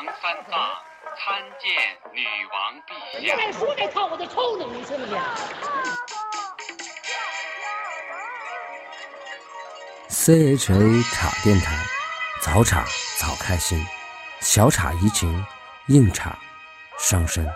王三藏参见女王陛下。再说这套我就抽你，你信不信？CHA 茶电台，早茶早开心，小茶怡情，硬茶伤身。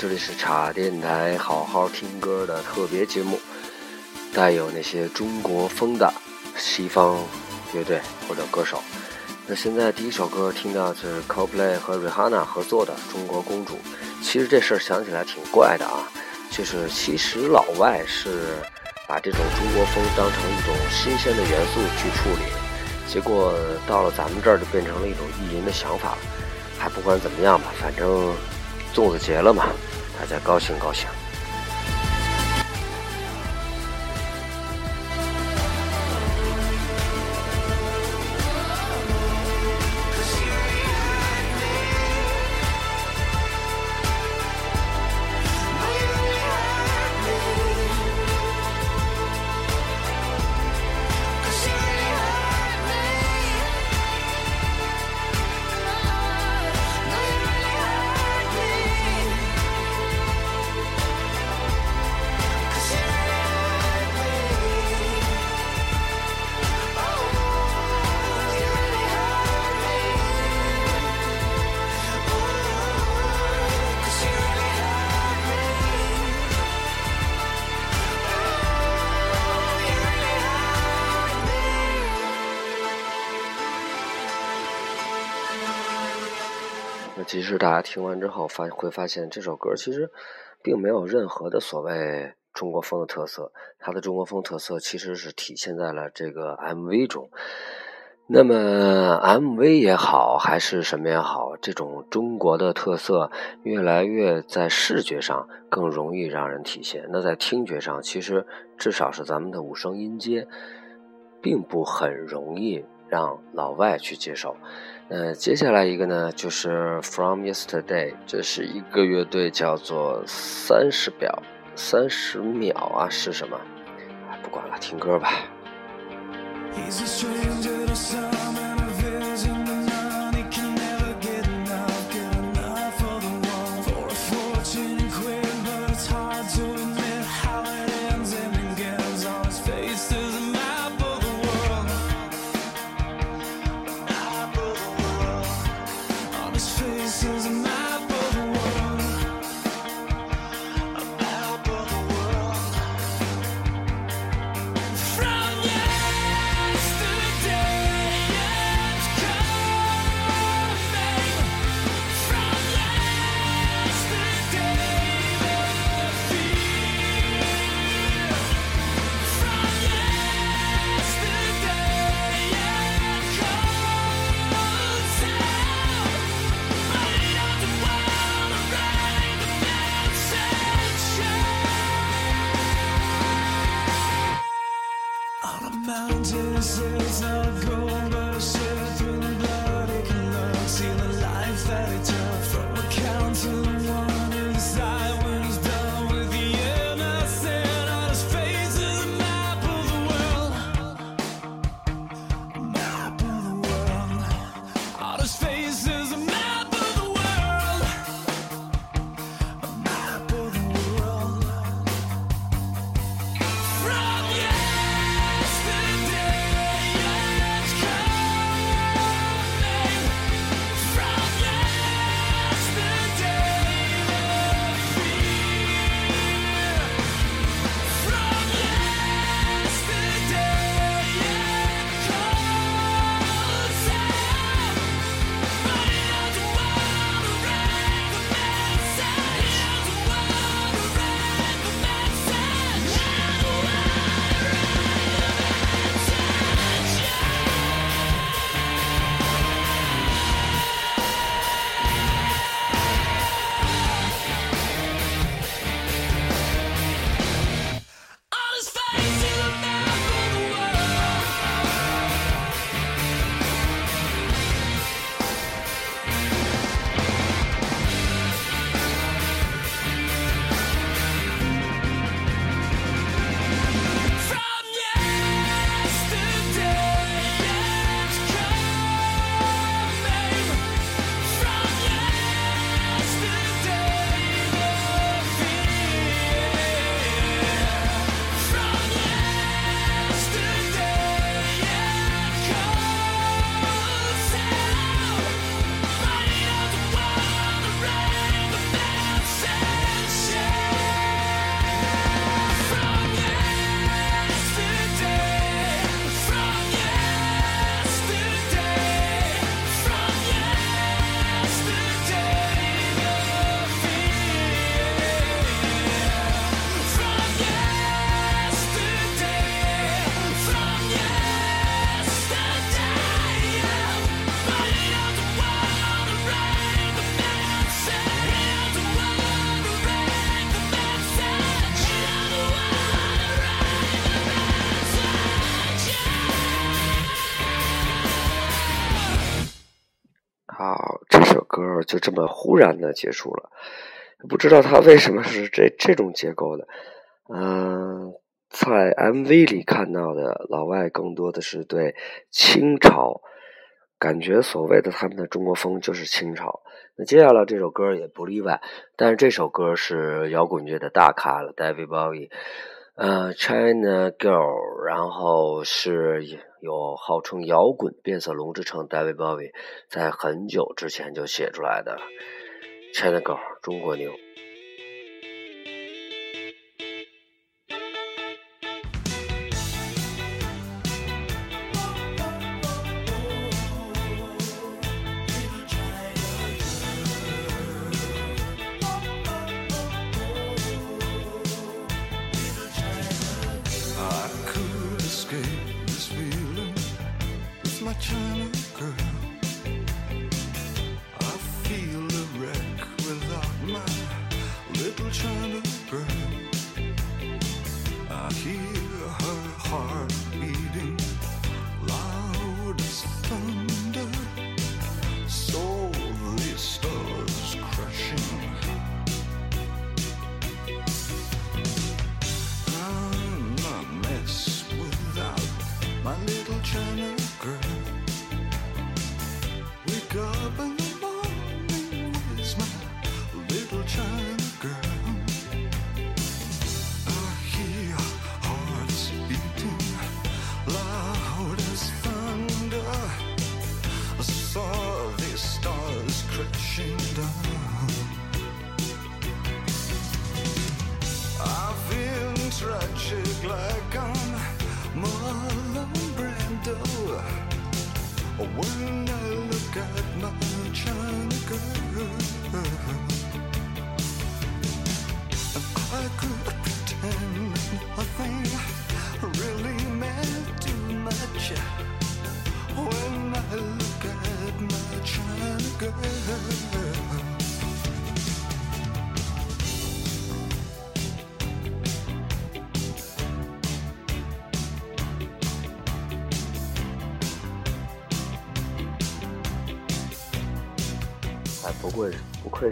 这里是茶电台，好好听歌的特别节目，带有那些中国风的西方乐队或者歌手。那现在第一首歌听到是 Coldplay 和 Rihanna 合作的《中国公主》。其实这事儿想起来挺怪的啊，就是其实老外是把这种中国风当成一种新鲜的元素去处理，结果到了咱们这儿就变成了一种意淫的想法。还不管怎么样吧，反正粽子节了嘛，大家高兴高兴。听完之后发会发现，这首歌其实并没有任何的所谓中国风的特色，它的中国风特色其实是体现在了这个 MV 中。那么 MV 也好，还是什么也好，这种中国的特色越来越在视觉上更容易让人体现。那在听觉上，其实至少是咱们的五声音阶，并不很容易让老外去接受。呃，接下来一个呢，就是 From Yesterday，这是一个乐队叫做三十秒，三十秒啊是什么？不管了，听歌吧。He's a 这么忽然的结束了，不知道它为什么是这这种结构的。嗯、在 MV 里看到的老外更多的是对清朝，感觉所谓的他们的中国风就是清朝。那接下来这首歌也不例外，但是这首歌是摇滚乐的大咖了，David Bowie。呃，China Girl，然后是有号称摇滚变色龙之称，David Bowie 在很久之前就写出来的 China Girl，中国妞。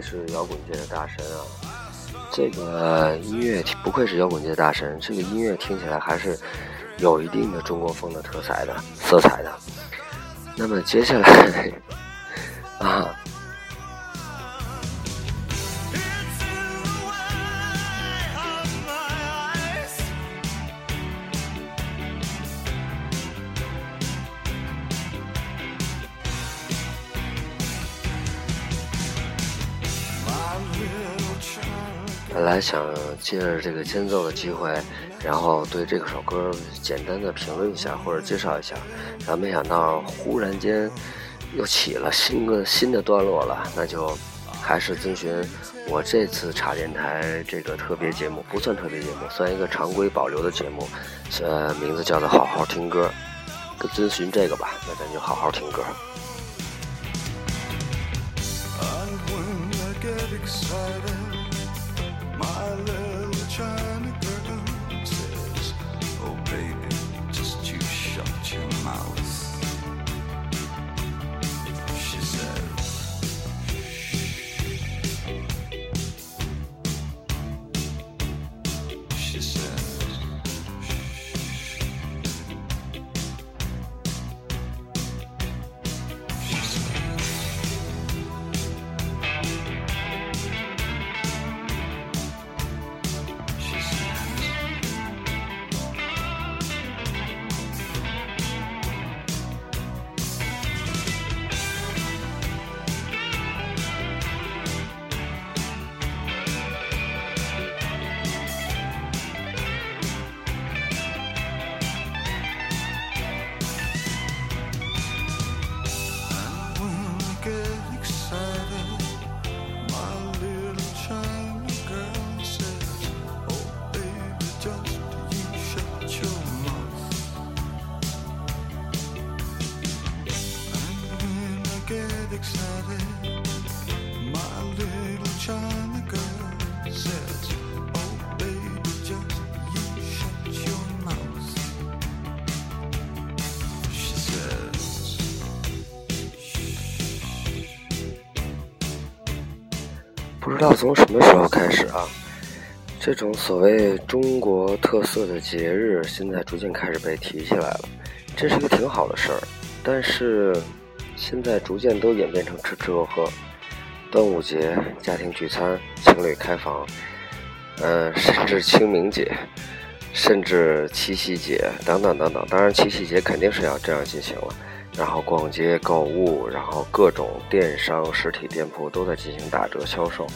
是摇滚界的大神啊！这个音乐不愧是摇滚界的大神，这个音乐听起来还是有一定的中国风的特色的色彩的。那么接下来来想借着这个间奏的机会，然后对这首歌简单的评论一下或者介绍一下，然后没想到忽然间又起了新个新的段落了，那就还是遵循我这次茶电台这个特别节目，不算特别节目，算一个常规保留的节目，呃，名字叫做好好听歌，遵循这个吧，那咱就好好听歌。不知道从什么时候开始啊，这种所谓中国特色的节日，现在逐渐开始被提起来了，这是一个挺好的事儿。但是现在逐渐都演变成吃吃喝喝，端午节家庭聚餐、情侣开房，呃，甚至清明节，甚至七夕节等等等等。当然，七夕节肯定是要这样进行了。然后逛街购物，然后各种电商实体店铺都在进行打折销售。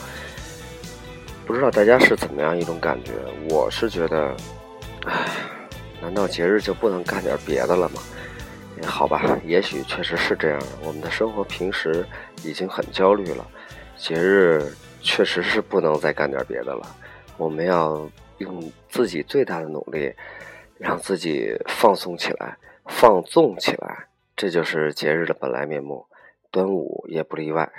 不知道大家是怎么样一种感觉？我是觉得，唉，难道节日就不能干点别的了吗？好吧，也许确实是这样。我们的生活平时已经很焦虑了，节日确实是不能再干点别的了。我们要用自己最大的努力，让自己放松起来，放纵起来。这就是节日的本来面目，端午也不例外。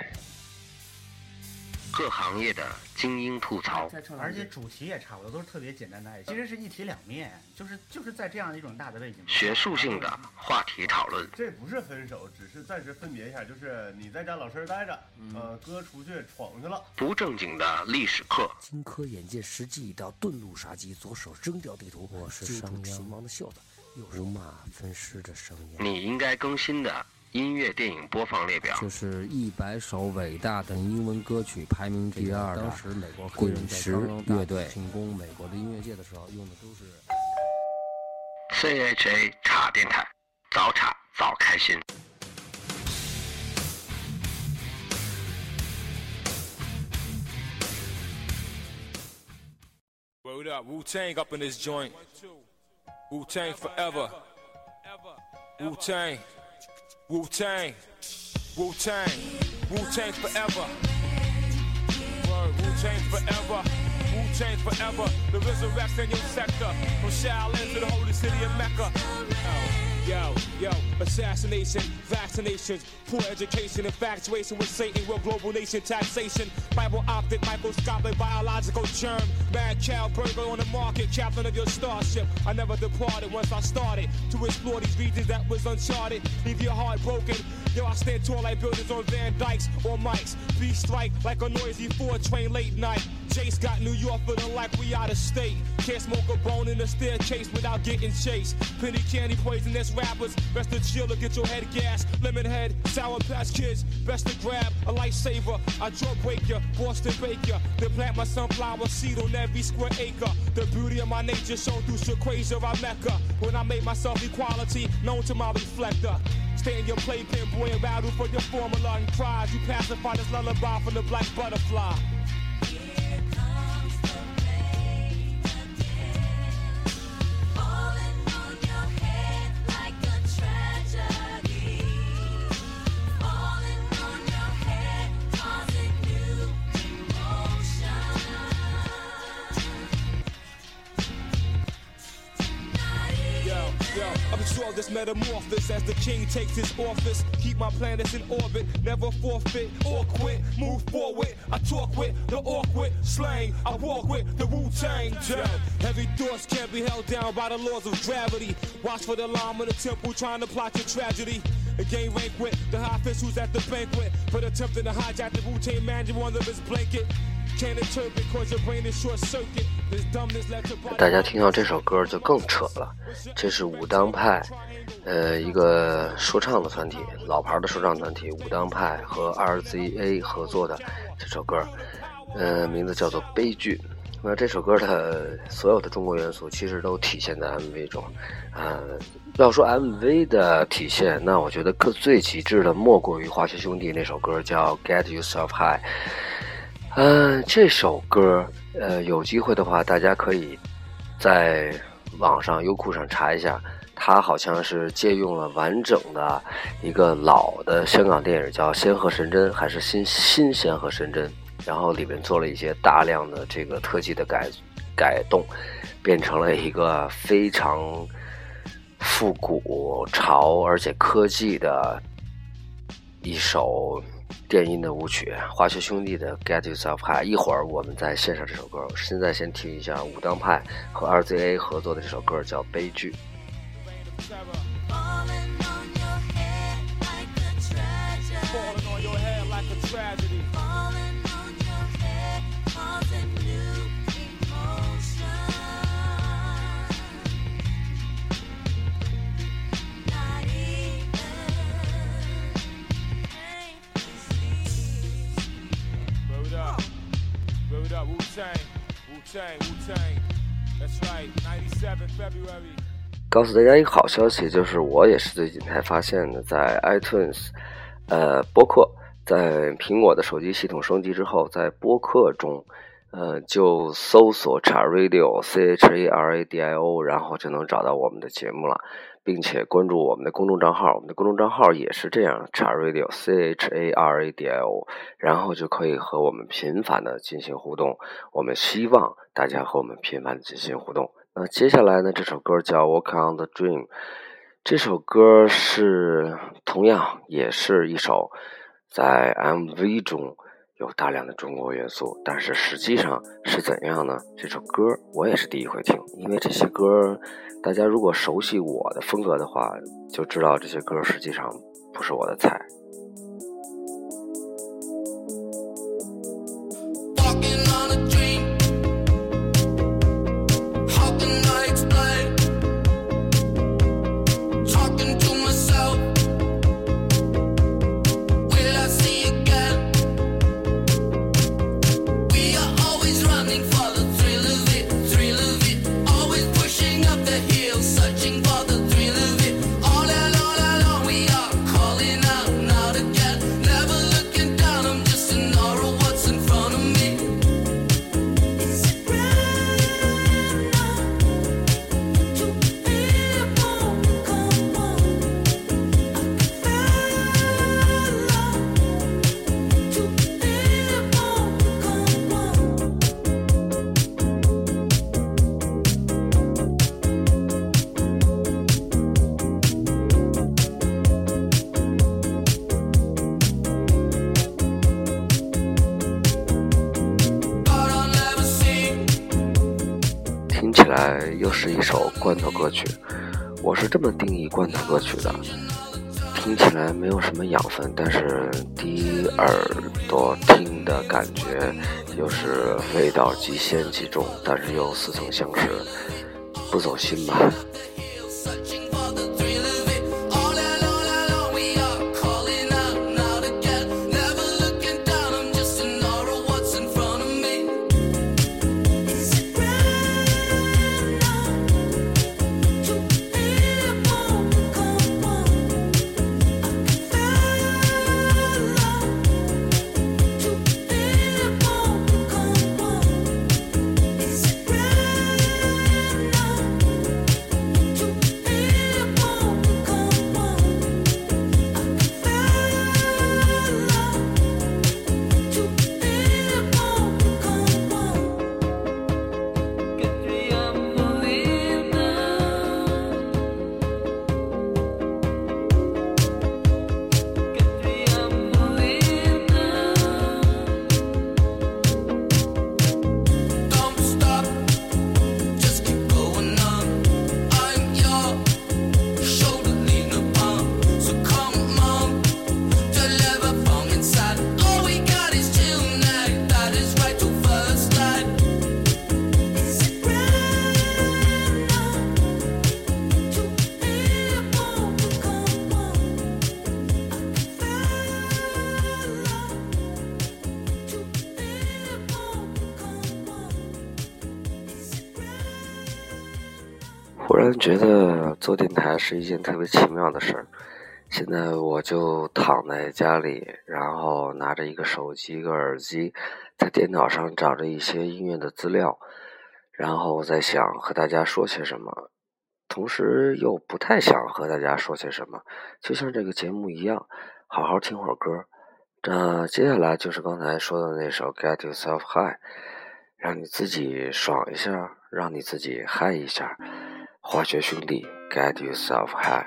各行业的精英吐槽，而且主题也差不多，都是特别简单的爱，其实是一体两面，就是就是在这样一种大的背景。学术性的话题讨论，这不是分手，只是暂时分别一下，就是你在家老实待着，呃，哥出去闯去了。不正经的历史课，荆轲眼见时机已到，遁入杀机，左手扔掉地图，我是商鞅王的袖子，右手马分尸的声音。你应该更新的音乐电影播放列表，就是一百首伟大的英文歌曲排名第二的。当时美国滚石乐队进攻美国的音乐界的时候，用的都是。CHA 茶电台，早茶早开心。Word up, Wu Tang up in this joint. Wu Tang forever. Wu Tang. Wu Tang. Wu Tang. Wu Tang forever. Wu Tang forever. Wu Tang forever. The resurrection in your sector. From Shaolin to the holy city of Mecca. Yo, yo, assassination, vaccinations, poor education, infatuation with Satan, real global nation taxation, Bible optic, microscopic, biological germ, mad cow burger on the market, captain of your starship. I never departed once I started to explore these regions that was uncharted. Leave your heart broken. Yo, I stand tall like buildings on Van Dykes or Mikes. Beat strike like a noisy four train late night. Jace got New York feeling like we out of state. Can't smoke a bone in the staircase without getting chased. Penny candy poisonous rappers. Best to chill or get your head gas. Lemon head, sour patch kids. Best to grab a lifesaver. I drug ya, Boston bake ya. Then plant my sunflower seed on every square acre. The beauty of my nature shown through Shaquasia, I Mecca. When I made myself equality, known to my reflector. Stay in your playpen, boy, and battle for your formula and cries. You pacify this lullaby from the black butterfly. This metamorphosis as the king takes his office. Keep my planets in orbit, never forfeit or quit. Move forward, I talk with the awkward slang. I walk with the Wu Tang. Heavy thoughts can't be held down by the laws of gravity. Watch for the alarm in the temple trying to plot your tragedy. Again, rank with the high who's at the banquet, but attempting to hijack the Wu Tang manager under his blanket. Can't interpret cause your brain is short circuit. 大家听到这首歌就更扯了，这是武当派，呃，一个说唱的团体，老牌的说唱团体武当派和 RZA 合作的这首歌，呃，名字叫做《悲剧》。那这首歌的所有的中国元素其实都体现在 MV 中，呃，要说 MV 的体现，那我觉得最极致的莫过于华学兄弟那首歌叫《Get Yourself High》。嗯，这首歌，呃，有机会的话，大家可以在网上优酷上查一下，它好像是借用了完整的一个老的香港电影叫《仙鹤神针》，还是新新仙鹤神针，然后里面做了一些大量的这个特技的改改动，变成了一个非常复古潮而且科技的一首。电音的舞曲，华学兄弟的《Get Yourself High》。一会儿我们再献上这首歌。现在先听一下武当派和 RZA 合作的这首歌，叫《悲剧》。告诉大家一个好消息，就是我也是最近才发现的，在 iTunes，呃，播客，在苹果的手机系统升级之后，在播客中，呃，就搜索 “Cha Radio” C H A R A D I O，然后就能找到我们的节目了，并且关注我们的公众账号，我们的公众账号也是这样 “Cha Radio” C H A R A D I O，然后就可以和我们频繁的进行互动。我们希望大家和我们频繁的进行互动。那接下来呢，这首歌叫《Walk on the Dream》，这首歌是同样也是一首在 MV 中有大量的中国元素，但是实际上是怎样呢？这首歌我也是第一回听，因为这些歌大家如果熟悉我的风格的话，就知道这些歌实际上不是我的菜。这么定义罐头歌曲的。听起来没有什么养分，但是第一耳朵听的感觉又是味道极鲜极重，但是又似曾相识，不走心吧。忽然觉得做电台是一件特别奇妙的事儿。现在我就躺在家里，然后拿着一个手机、一个耳机，在电脑上找着一些音乐的资料，然后我在想和大家说些什么，同时又不太想和大家说些什么，就像这个节目一样，好好听会儿歌。那接下来就是刚才说的那首《Get Yourself High》，让你自己爽一下，让你自己嗨一下。化学兄弟，Get Yourself High。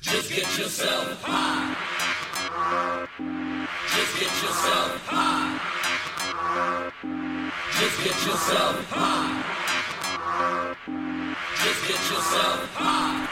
Just get yourself high. Just get yourself high. Just get yourself high. Just get yourself high.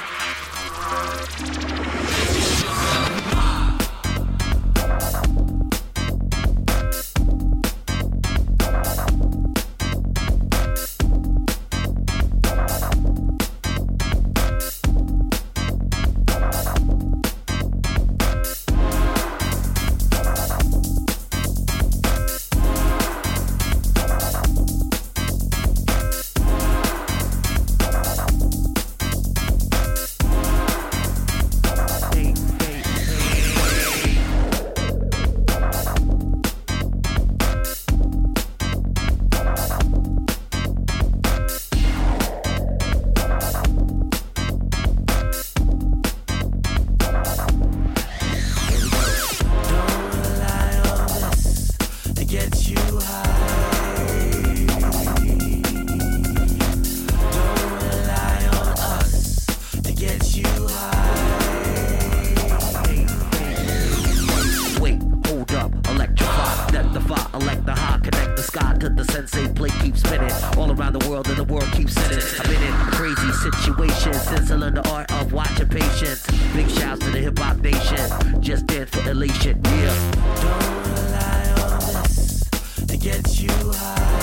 Patience. Big shouts to the hip hop nation, just dance for elation, yeah. Don't rely on this to get you high.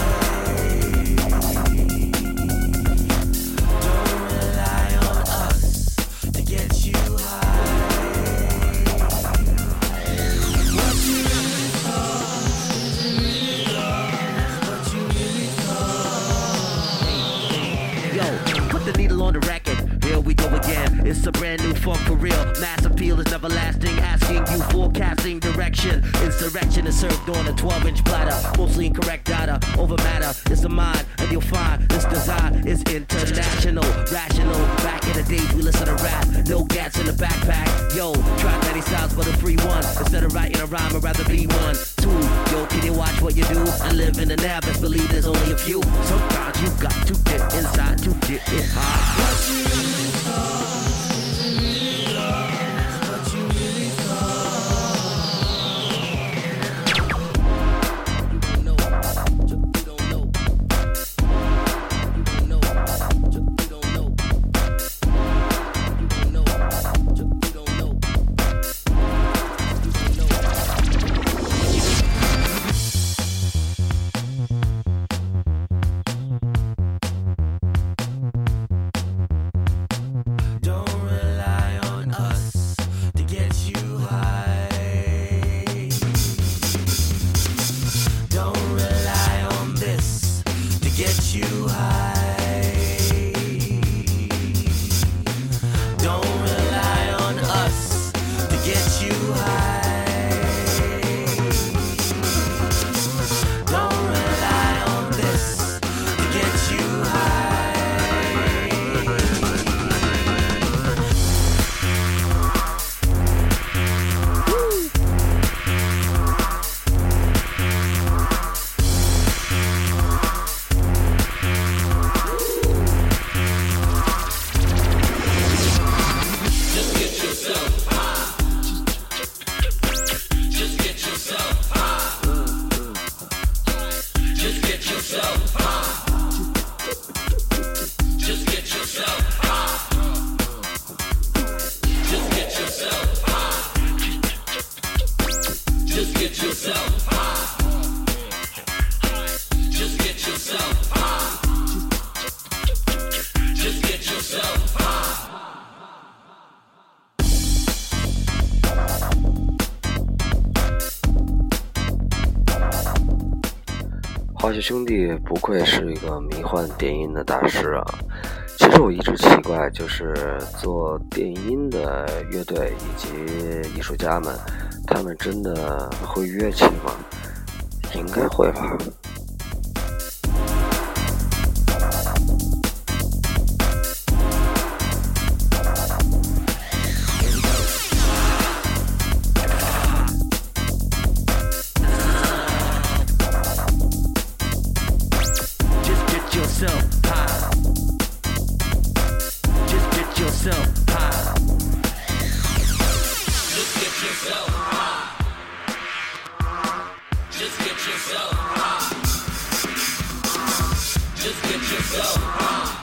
Go again. It's a brand new funk for real. Mass appeal is everlasting. Asking you forecasting direction. Insurrection is served on a 12 inch platter. Mostly incorrect data over matter. It's the mind, and you'll find this design is international. Rational. Back in the days, we listen to rap. No gas in the backpack. Yo, try many styles for the free one. Instead of writing a rhyme, I'd rather be one. Two, yo, can you watch what you do? I live in the best believe there's only a few. Sometimes you got to get inside to get it high. 兄弟不愧是一个迷幻电音的大师啊！其实我一直奇怪，就是做电音的乐队以及艺术家们，他们真的会乐器吗？应该会吧。Yourself high. Just get yourself high. Just get yourself high. Just get yourself high. Just get yourself high.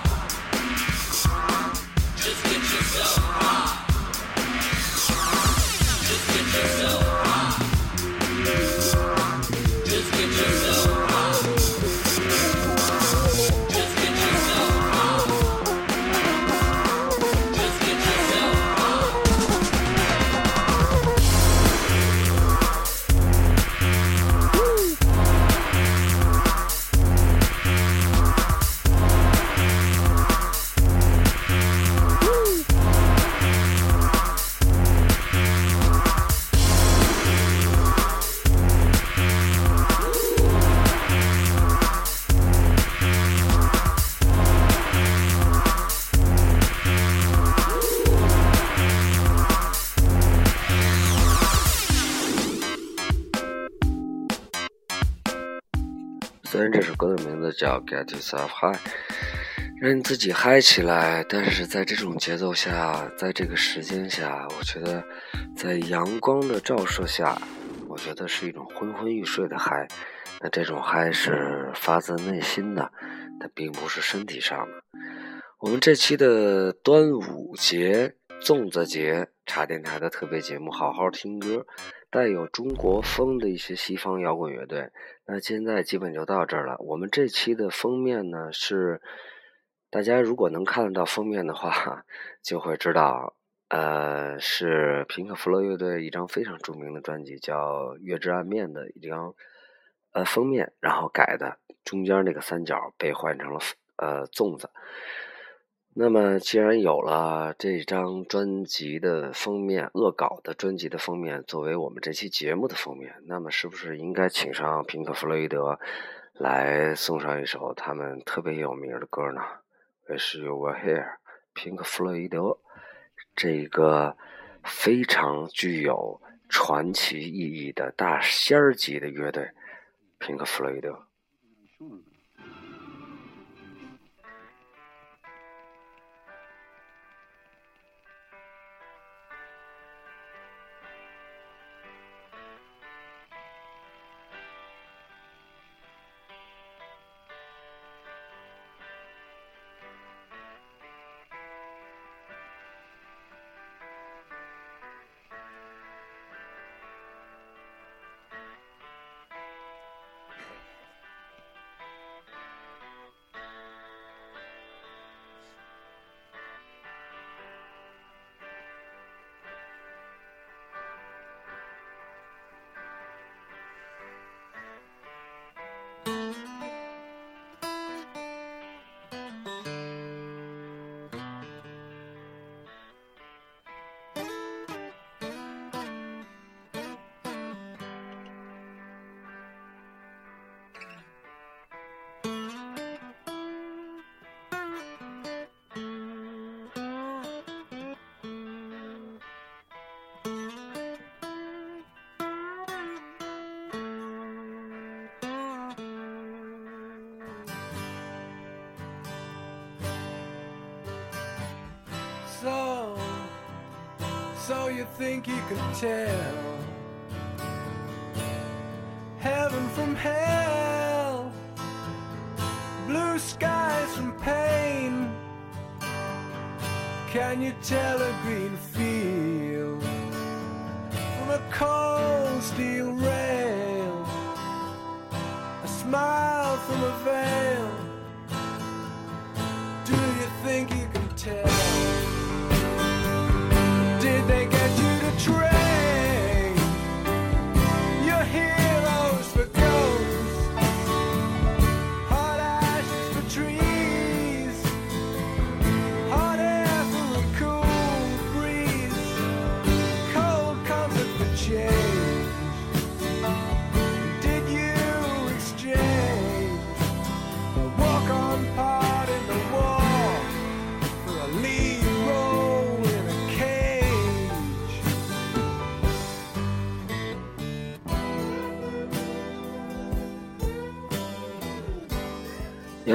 虽然这首歌的名字叫《Get Yourself High》，让你自己嗨起来，但是在这种节奏下，在这个时间下，我觉得在阳光的照射下，我觉得是一种昏昏欲睡的嗨。那这种嗨是发自内心的，它并不是身体上的。我们这期的端午节、粽子节茶电台的特别节目，好好听歌，带有中国风的一些西方摇滚乐队。那现在基本就到这儿了。我们这期的封面呢是，大家如果能看得到封面的话，就会知道，呃，是平克·弗洛乐队一张非常著名的专辑，叫《月之暗面》的一张呃封面，然后改的，中间那个三角被换成了呃粽子。那么，既然有了这张专辑的封面，恶搞的专辑的封面作为我们这期节目的封面，那么是不是应该请上平克·弗洛伊德来送上一首他们特别有名的歌呢？Wish You Were Here，平克·弗洛伊德这个非常具有传奇意义的大仙儿级的乐队，平克·弗洛伊德。You think you can tell heaven from hell, blue skies from pain? Can you tell a green field from a cold steel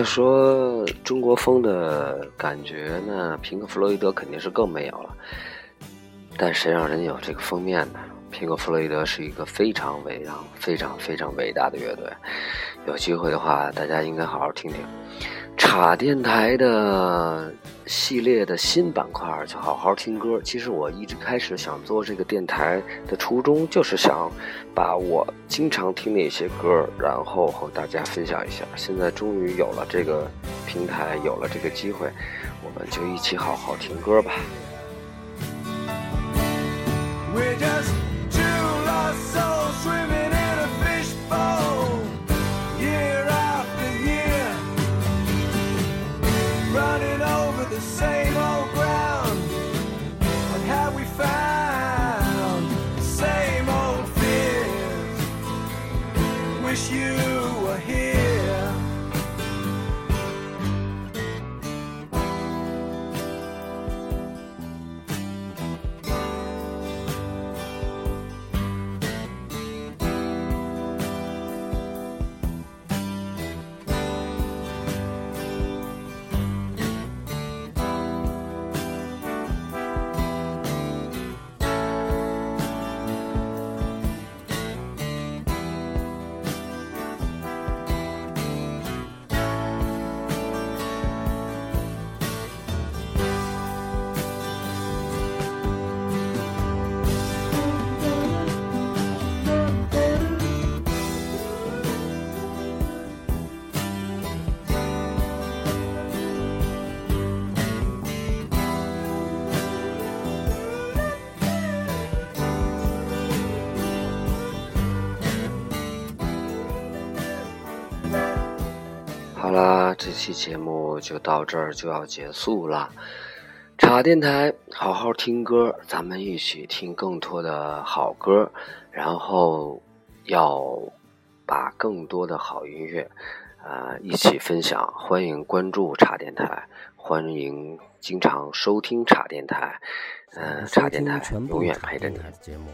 说中国风的感觉呢，平克·弗洛伊德肯定是更没有了。但谁让人有这个封面呢？平克·弗洛伊德是一个非常伟大、非常非常伟大的乐队。有机会的话，大家应该好好听听。插电台的系列的新板块就好好听歌。其实我一直开始想做这个电台的初衷，就是想把我经常听的一些歌，然后和大家分享一下。现在终于有了这个平台，有了这个机会，我们就一起好好听歌吧。We're just 这期节目就到这儿就要结束了。茶电台，好好听歌，咱们一起听更多的好歌，然后要把更多的好音乐，呃，一起分享。欢迎关注茶电台，欢迎经常收听茶电台。嗯、茶电台永远陪着你节目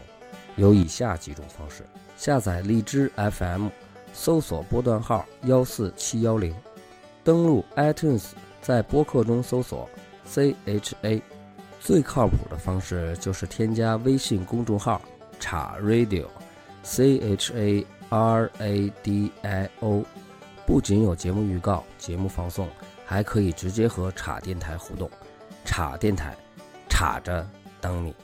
有以下几种方式：下载荔枝 FM，搜索波段号幺四七幺零，登录 iTunes，在播客中搜索 CHA。最靠谱的方式就是添加微信公众号“叉 Radio”，C H A R A D I O。不仅有节目预告、节目放送，还可以直接和叉电台互动。叉电台，插着等你。